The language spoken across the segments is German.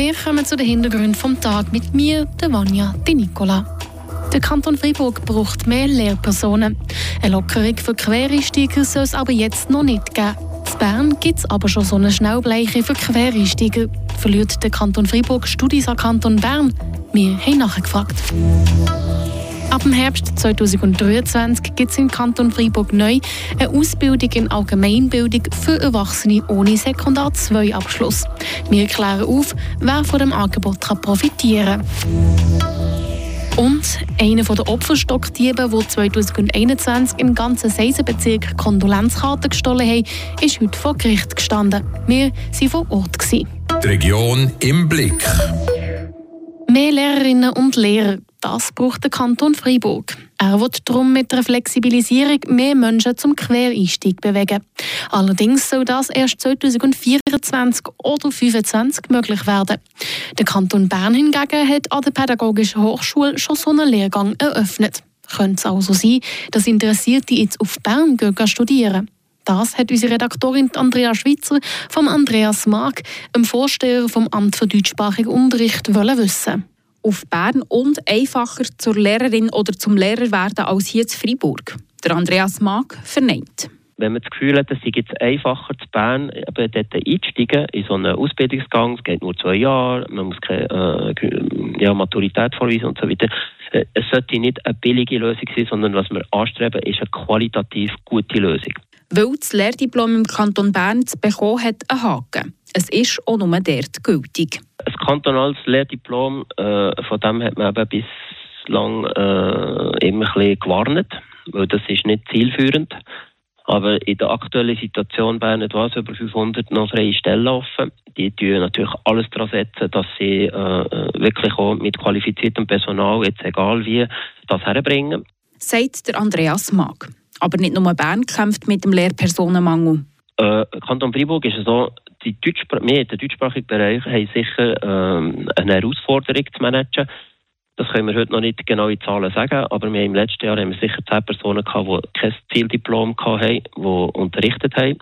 Wir kommen zu den Hintergründen vom Tag mit mir, der Vanja, die Nicola. Der Kanton Freiburg braucht mehr Lehrpersonen. Eine Lockerung für Quereinsteiger soll es aber jetzt noch nicht geben. In Bern gibt es aber schon so eine Schnellbleiche für Quereinsteiger. Verliert der Kanton Freiburg Studis an Kanton Bern? Wir haben nachgefragt. Ab dem Herbst 2023 gibt es im Kanton Freiburg neu eine Ausbildung in Allgemeinbildung für Erwachsene ohne Sekundar 2 Abschluss. Wir klären auf, wer von dem Angebot kann profitieren kann. Und einer der Opferstockdiebe, die 2021 im ganzen Seisenbezirk Kondolenzkarten gestohlen haben, ist heute vor Gericht gestanden. Wir waren vor Ort. Die Region im Blick. Mehr Lehrerinnen und Lehrer, das braucht der Kanton Freiburg. Er wird darum mit der Flexibilisierung mehr Menschen zum Quereinstieg bewegen. Allerdings soll das erst 2024 oder 2025 möglich werden. Der Kanton Bern hingegen hat an der Pädagogischen Hochschule schon so einen Lehrgang eröffnet. Könnte es also sein, dass Interessierte jetzt auf Bern gehen studieren? Das hat unsere Redaktorin Andrea Schwitzer vom Andreas Mark, dem Vorsteher vom Amt für deutschsprachigen Unterricht, wissen auf Bern und einfacher zur Lehrerin oder zum Lehrer werden als hier in Freiburg. Der Andreas Mag verneint. Wenn man das Gefühl hat, es sei jetzt einfacher zu Bern eben dort einsteigen in so einen Ausbildungsgang, es geht nur zwei Jahre, man muss keine äh, ja, Maturität vorweisen und so weiter. Äh, es sollte nicht eine billige Lösung sein, sondern was wir anstreben, ist eine qualitativ gute Lösung. Weil das Lehrdiplom im Kanton Bern zu bekommen hat einen Haken. Es ist auch nur dort gültig. Kantonales Lehrdiplom, äh, von dem hat man eben bislang äh, immer ein bisschen gewarnt, weil das ist nicht zielführend. Aber in der aktuellen Situation Bern etwas über 500 noch freie Stellen offen. Die tun natürlich alles daran setzen, dass sie äh, wirklich auch mit qualifiziertem Personal, jetzt egal wie, das herbringen. Sagt der Andreas Mag. Aber nicht nur Bern kämpft mit dem Lehrpersonenmangel. Äh, Kanton Freiburg ist so, die Deutschspr wir in den deutschsprachigen Bereich haben sicher ähm, eine Herausforderung zu managen. Das können wir heute noch nicht genau in Zahlen sagen, aber wir im letzten Jahr haben wir sicher zehn Personen gehabt, die kein Zieldiplom hatten, die unterrichtet haben.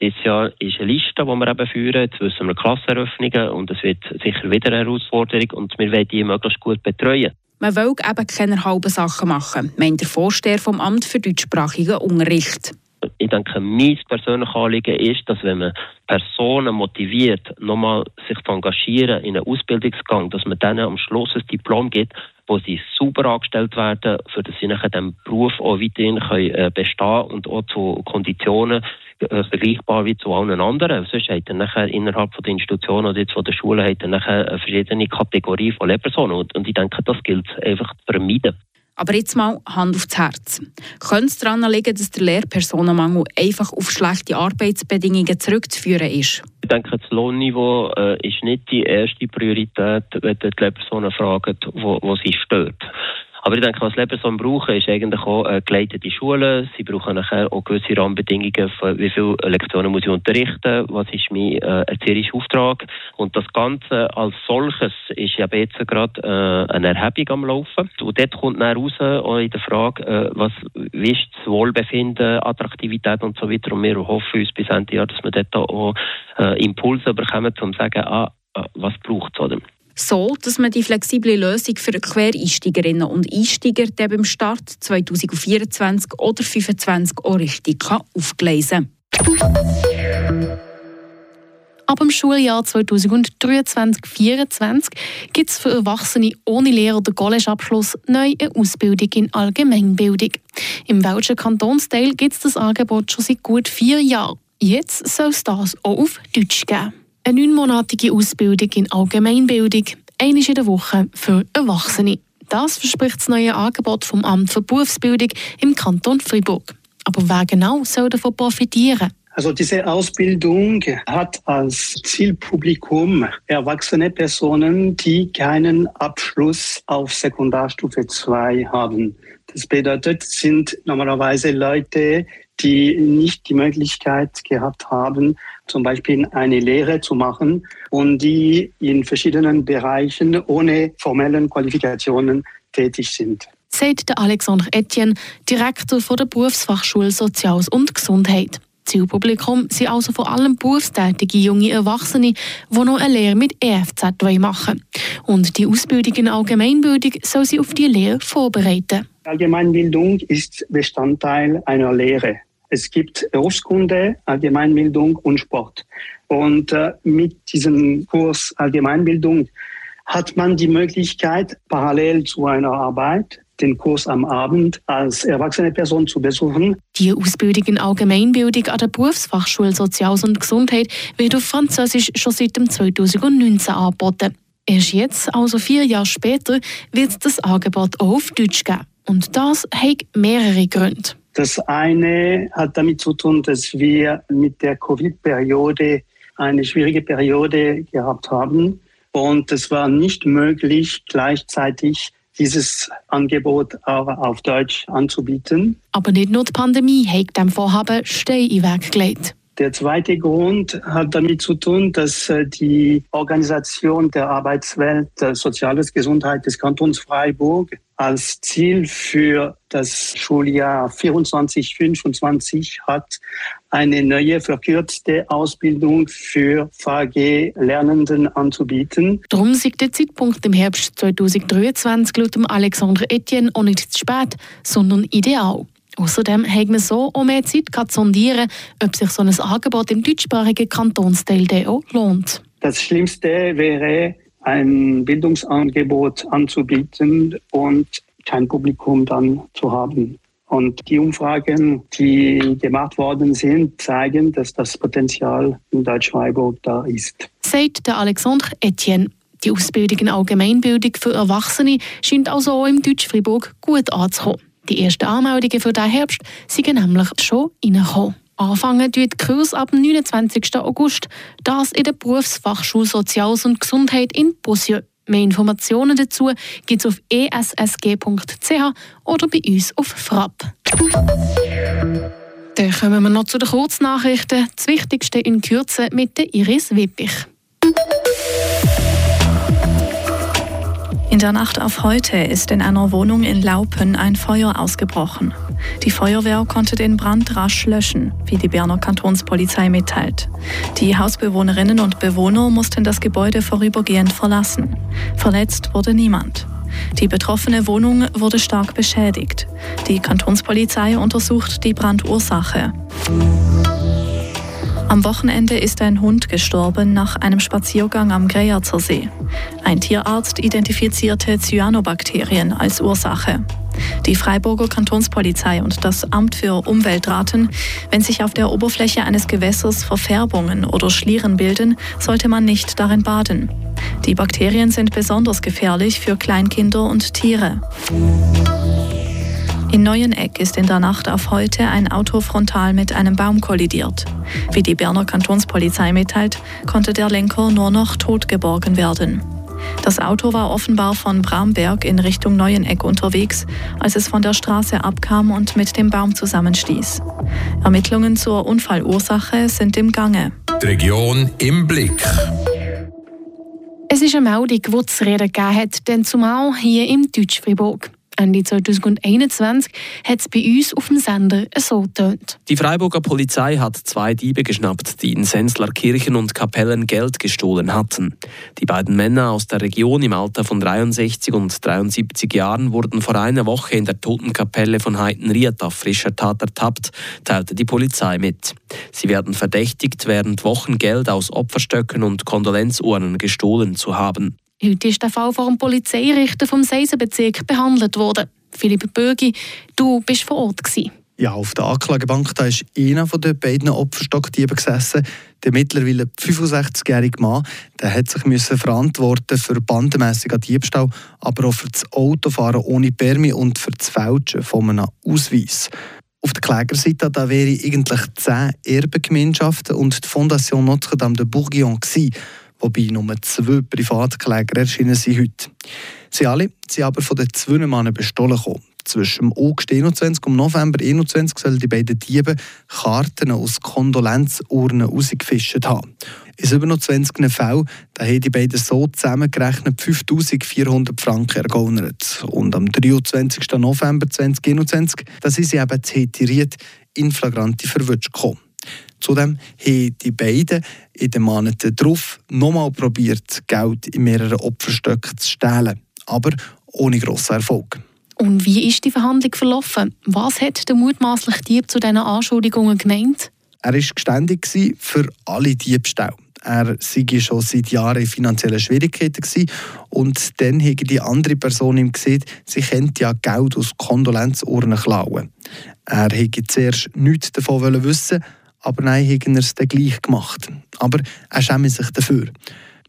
Dieses Jahr ist eine Liste, die wir eben führen. Jetzt wissen wir Klasseneröffnungen und es wird sicher wieder eine Herausforderung und wir wollen die möglichst gut betreuen. Man will eben keine halben Sachen machen, meint der Vorsteher vom Amt für deutschsprachigen Unterricht ich denke, mein persönliches Anliegen ist, dass wenn man Personen motiviert, nochmal sich zu engagieren in einen Ausbildungsgang, dass man denen am Schluss ein Diplom gibt, wo sie super angestellt werden, für dass sie nachher dem Beruf auch weiterhin können, äh, bestehen und auch zu Konditionen äh, vergleichbar wie zu allen anderen. Sonst hat er nachher innerhalb von der Institution oder jetzt von der Schule hat er nachher eine verschiedene Kategorie von Lehrpersonen und ich denke, das gilt einfach zu vermeiden. Aber jetzt mal Hand aufs Herz. Könnte es daran liegen, dass der Lehrpersonenmangel einfach auf schlechte Arbeitsbedingungen zurückzuführen ist? Ich denke, das Lohnniveau äh, ist nicht die erste Priorität, wenn die Lehrpersonen fragen, wo, wo sie stört. Aber ich denke, was Lehrpersonen brauchen, ist eigentlich auch äh, geleitete Schulen. Sie brauchen nachher auch gewisse Rahmenbedingungen, für wie viele Lektionen muss ich unterrichten, was ist mein äh, erzieherischer Auftrag. Und das Ganze als solches ist ja jetzt gerade äh, eine Erhebung am Laufen. Und dort kommt dann raus, auch in der Frage, äh, was, wie ist das Wohlbefinden, Attraktivität und so weiter. Und wir hoffen uns bis Ende Jahr, dass wir dort auch äh, Impulse bekommen, um zu sagen, ah, äh, was braucht es so, dass man die flexible Lösung für Quereinsteigerinnen und Einsteiger beim Start 2024 oder 2025 auch richtig aufgleisen kann. Ab dem Schuljahr 2023-2024 gibt es für Erwachsene ohne Lehr- oder College-Abschluss neu eine Ausbildung in Allgemeinbildung. Im Welschen Kantonsteil gibt es das Angebot schon seit gut vier Jahren. Jetzt soll es das auch auf Deutsch geben. Eine neunmonatige Ausbildung in Allgemeinbildung, eine in der Woche für Erwachsene. Das verspricht das neue Angebot vom Amt für Berufsbildung im Kanton Fribourg. Aber wer genau soll davon profitieren? Also diese Ausbildung hat als Zielpublikum erwachsene Personen, die keinen Abschluss auf Sekundarstufe 2 haben. Das bedeutet, sind normalerweise Leute, die nicht die Möglichkeit gehabt haben, zum Beispiel eine Lehre zu machen und die in verschiedenen Bereichen ohne formellen Qualifikationen tätig sind. Sagt der Alexandre Etienne, Direktor der Berufsfachschule Soziales und Gesundheit. Zielpublikum sind also vor allem berufstätige junge Erwachsene, die noch eine Lehre mit EFZ machen wollen. Und die Ausbildung in Allgemeinbildung soll sie auf die Lehre vorbereiten. Allgemeinbildung ist Bestandteil einer Lehre. Es gibt Berufskunde, Allgemeinbildung und Sport. Und äh, mit diesem Kurs Allgemeinbildung hat man die Möglichkeit, parallel zu einer Arbeit den Kurs am Abend als erwachsene Person zu besuchen. Die Ausbildung in Allgemeinbildung an der Berufsfachschule Soziales und Gesundheit wird auf Französisch schon seit 2019 angeboten. Erst jetzt, also vier Jahre später, wird das Angebot auch auf Deutsch geben. Und das hat mehrere Gründe. Das eine hat damit zu tun, dass wir mit der Covid-Periode eine schwierige Periode gehabt haben. Und es war nicht möglich, gleichzeitig dieses Angebot auch auf Deutsch anzubieten. Aber nicht nur die Pandemie hat dem Vorhaben Stein in Weg gelegt. Der zweite Grund hat damit zu tun, dass äh, die Organisation der Arbeitswelt Soziales Gesundheit des Kantons Freiburg als Ziel für das Schuljahr 24-25 hat eine neue verkürzte Ausbildung für VG-Lernenden anzubieten. Darum sieht der Zeitpunkt im Herbst 2023 laut Alexandre Etienne auch nicht zu spät, sondern ideal. Außerdem hat man so auch mehr Zeit zu sondieren, ob sich so ein Angebot im deutschsprachigen Kantonsteil auch lohnt. Das Schlimmste wäre, ein Bildungsangebot anzubieten und kein Publikum dann zu haben. Und die Umfragen, die gemacht worden sind, zeigen, dass das Potenzial in Deutsch-Freiburg da ist. Sagt der Alexandre Etienne. Die Ausbildung in Allgemeinbildung für Erwachsene scheint also auch im Deutsch-Fribourg gut anzukommen. Die ersten Anmeldungen für diesen Herbst sind nämlich schon reingekommen. Anfangen tut die Kurs ab dem 29. August. Das in der Berufsfachschule Soziales und Gesundheit in Bossieux. Mehr Informationen dazu gibt es auf essg.ch oder bei uns auf Frapp. Dann kommen wir noch zu den Kurznachrichten. Das Wichtigste in Kürze mit der Iris Wippich. In der Nacht auf heute ist in einer Wohnung in Laupen ein Feuer ausgebrochen. Die Feuerwehr konnte den Brand rasch löschen, wie die Berner Kantonspolizei mitteilt. Die Hausbewohnerinnen und Bewohner mussten das Gebäude vorübergehend verlassen. Verletzt wurde niemand. Die betroffene Wohnung wurde stark beschädigt. Die Kantonspolizei untersucht die Brandursache. Am Wochenende ist ein Hund gestorben nach einem Spaziergang am Greyerzer See. Ein Tierarzt identifizierte Cyanobakterien als Ursache. Die Freiburger Kantonspolizei und das Amt für Umwelt raten, wenn sich auf der Oberfläche eines Gewässers Verfärbungen oder Schlieren bilden, sollte man nicht darin baden. Die Bakterien sind besonders gefährlich für Kleinkinder und Tiere. In Neueneck ist in der Nacht auf heute ein Auto frontal mit einem Baum kollidiert. Wie die Berner Kantonspolizei mitteilt, konnte der Lenker nur noch tot geborgen werden. Das Auto war offenbar von Bramberg in Richtung Neueneck unterwegs, als es von der Straße abkam und mit dem Baum zusammenstieß. Ermittlungen zur Unfallursache sind im Gange. Die Region im Blick. Es ist eine Meldung, die es zu reden gegeben hat, denn zumal hier im Deutsch-Fribourg. Ende 2021 hat es bei uns auf dem Sender so getönt. Die Freiburger Polizei hat zwei Diebe geschnappt, die in Sensler Kirchen und Kapellen Geld gestohlen hatten. Die beiden Männer aus der Region im Alter von 63 und 73 Jahren wurden vor einer Woche in der Totenkapelle von Heitenried auf frischer Tat ertappt, teilte die Polizei mit. Sie werden verdächtigt, während Wochen Geld aus Opferstöcken und Kondolenzurnen gestohlen zu haben. Heute ist der Fall vor dem Polizeirichter vom Seisenbezirk behandelt worden. Philipp Bürgi, du bist vor Ort. Gewesen. Ja, auf der Anklagebank da ist einer von den beiden Opferstockdieben gesessen. Der mittlerweile 65-jährige Mann der hat sich müssen verantworten für bandenmässigen Diebstahl, aber auch für das Autofahren ohne Permi und für das Fälschen von einem Ausweis. Auf der Klägerseite da wäre eigentlich zehn Erbengemeinschaften und die Fondation Notre Dame de Bourguignon gewesen wobei nur zwei Privatkläger erschienen sind heute. Sie alle sind aber von den zwei Männern bestohlen gekommen. Zwischen August 21 und November 21 sollen die beiden Diebe Karten aus Kondolenzurnen rausgefischt haben. In 27 Fällen haben die beiden so zusammengerechnet 5400 Franken ergaunert. Und am 23. November 2021 da sind sie eben täteriert in flagrante Verwutsch gekommen. Zudem haben die beiden in den Monaten darauf nochmal probiert, Geld in mehreren Opferstöcken zu stehlen, aber ohne grossen Erfolg. Und wie ist die Verhandlung verlaufen? Was hat der mutmaßliche Dieb zu diesen Anschuldigungen gemeint? Er war geständig für alle Diebstähle. Er sei schon seit Jahren in finanziellen Schwierigkeiten gewesen. und dann habe die andere Person ihm gesehen, sie könnte ja Geld aus Kondolenzurnen klauen. Er hätte zuerst nichts davon wissen aber nein, hat er es dann gleich gemacht. Aber er schäme sich dafür.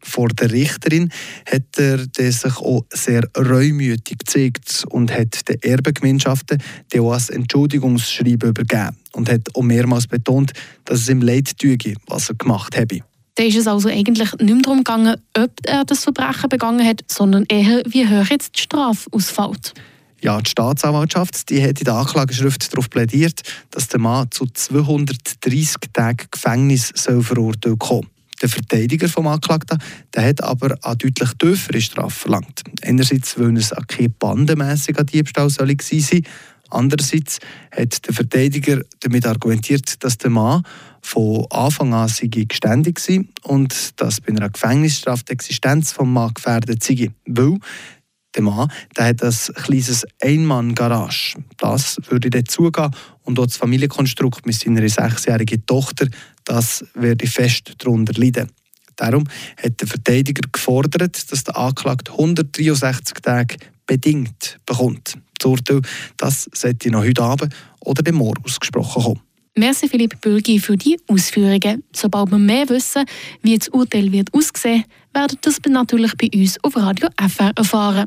Vor der Richterin hat er sich auch sehr reumütig gezeigt und hat den Erbengemeinschaften auch ein Entschuldigungsschreiben übergeben und hat auch mehrmals betont, dass es ihm leid tue, was er gemacht habe. Da ist es also eigentlich nicht mehr darum gegangen, ob er das Verbrechen begangen hat, sondern eher, wie hoch jetzt die Strafe ausfällt. Ja, die Staatsanwaltschaft die hat in der Anklageschrift darauf plädiert, dass der Mann zu 230 Tagen Gefängnis soll verurteilt kommen der Verteidiger vom Anklagten der hat aber eine deutlich tiefere Strafe verlangt. Einerseits, weil es kein bandenmässiger Diebstahl soll gewesen sein Andererseits hat der Verteidiger damit argumentiert, dass der Mann von Anfang an geständig war und dass bei einer Gefängnisstrafe die Existenz des Mannes gefährdet sei. Weil der Mann der hat ein kleines Einmann-Garage. Das würde dann zugehen und auch das Familienkonstrukt mit seiner sechsjährigen Tochter, das würde fest darunter leiden. Darum hat der Verteidiger gefordert, dass der Anklagte 163 Tage bedingt bekommt. Das Urteil das sollte noch heute Abend oder dem Morgen ausgesprochen kommen. Merci Philipp Bürgi für die Ausführungen. Sobald wir mehr wissen, wie das Urteil wird aussehen, werden das natürlich bei uns auf Radio FR erfahren.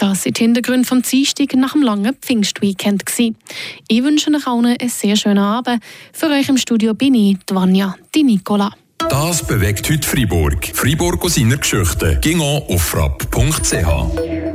Das sind die Hintergründe vom Dienstag nach dem langen Pfingstweekend. Ich wünsche euch allen einen sehr schönen Abend. Für euch im Studio bin ich, Vanja, die Nicola. Das bewegt heute Freiburg. Freiburg aus seiner Geschichte. Ging auf frapp.ch.